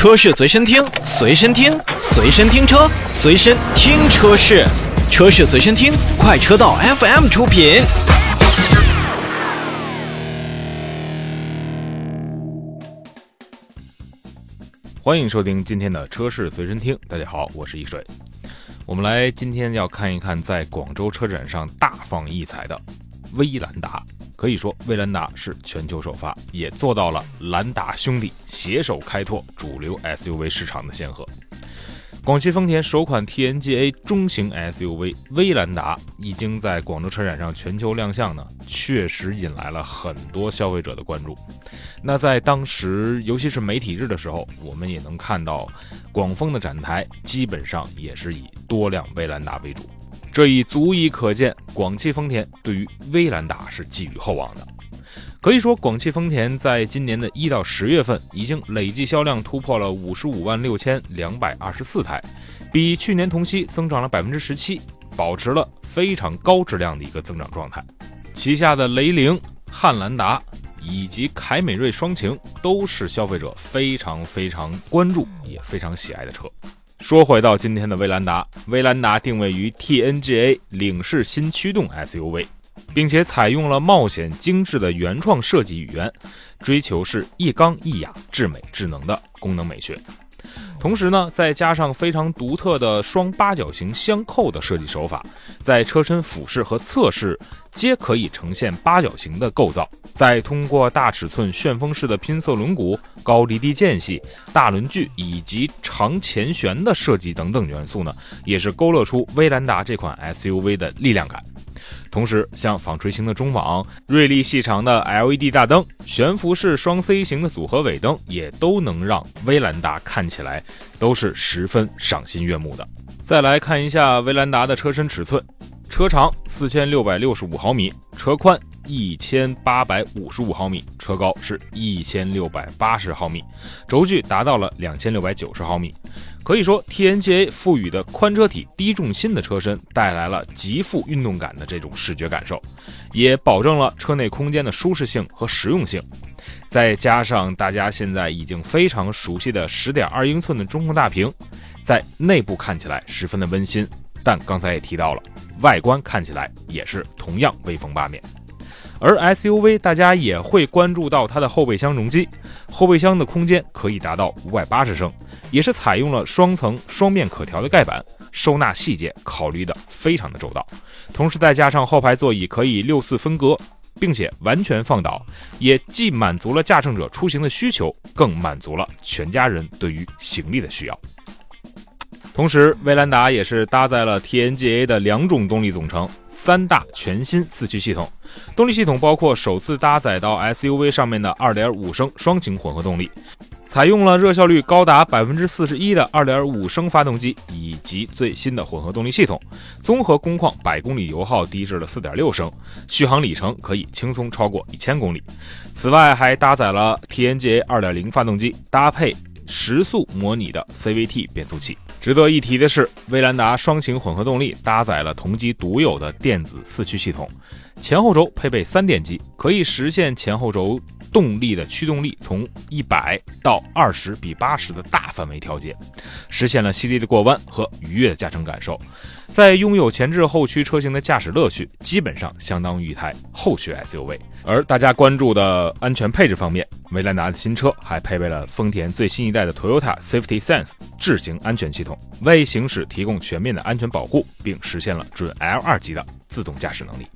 车市随身听，随身听，随身听车，随身听车市，车市随身听，快车道 FM 出品。欢迎收听今天的车市随身听。大家好，我是易水。我们来今天要看一看在广州车展上大放异彩的威兰达。可以说，威兰达是全球首发，也做到了兰达兄弟携手开拓主流 SUV 市场的先河。广汽丰田首款 TNGA 中型 SUV 威兰达已经在广州车展上全球亮相呢，确实引来了很多消费者的关注。那在当时，尤其是媒体日的时候，我们也能看到广丰的展台基本上也是以多辆威兰达为主。这已足以可见，广汽丰田对于威兰达是寄予厚望的。可以说，广汽丰田在今年的一到十月份，已经累计销量突破了五十五万六千两百二十四台，比去年同期增长了百分之十七，保持了非常高质量的一个增长状态。旗下的雷凌、汉兰达以及凯美瑞双擎，都是消费者非常非常关注也非常喜爱的车。说回到今天的威兰达，威兰达定位于 TNGA 领事新驱动 SUV，并且采用了冒险精致的原创设计语言，追求是一刚一雅、至美智能的功能美学。同时呢，再加上非常独特的双八角形相扣的设计手法，在车身俯视和侧视皆可以呈现八角形的构造。再通过大尺寸旋风式的拼色轮毂、高离地间隙、大轮距以及长前悬的设计等等元素呢，也是勾勒出威兰达这款 SUV 的力量感。同时，像纺锤形的中网、锐利细长的 LED 大灯、悬浮式双 C 型的组合尾灯，也都能让威兰达看起来都是十分赏心悦目的。再来看一下威兰达的车身尺寸，车长四千六百六十五毫米，车宽一千八百五十五毫米，车高是一千六百八十毫米，轴距达到了两千六百九十毫米。可以说，TNGA 赋予的宽车体、低重心的车身带来了极富运动感的这种视觉感受，也保证了车内空间的舒适性和实用性。再加上大家现在已经非常熟悉的十点二英寸的中控大屏，在内部看起来十分的温馨。但刚才也提到了，外观看起来也是同样威风八面。而 SUV 大家也会关注到它的后备箱容积，后备箱的空间可以达到五百八十升，也是采用了双层双面可调的盖板，收纳细节考虑的非常的周到。同时再加上后排座椅可以六四分隔，并且完全放倒，也既满足了驾乘者出行的需求，更满足了全家人对于行李的需要。同时，威兰达也是搭载了 TNGA 的两种动力总成，三大全新四驱系统。动力系统包括首次搭载到 SUV 上面的2.5升双擎混合动力，采用了热效率高达百分之四十一的2.5升发动机，以及最新的混合动力系统，综合工况百公里油耗低至了4.6升，续航里程可以轻松超过一千公里。此外，还搭载了 TNGA 2.0发动机，搭配时速模拟的 CVT 变速器。值得一提的是，威兰达双擎混合动力搭载了同级独有的电子四驱系统。前后轴配备三电机，可以实现前后轴动力的驱动力从一百到二十比八十的大范围调节，实现了犀利的过弯和愉悦的驾乘感受。在拥有前置后驱车型的驾驶乐趣，基本上相当于一台后驱 SUV。而大家关注的安全配置方面，威兰达的新车还配备了丰田最新一代的 Toyota Safety Sense 智行安全系统，为行驶提供全面的安全保护，并实现了准 L2 级的自动驾驶能力。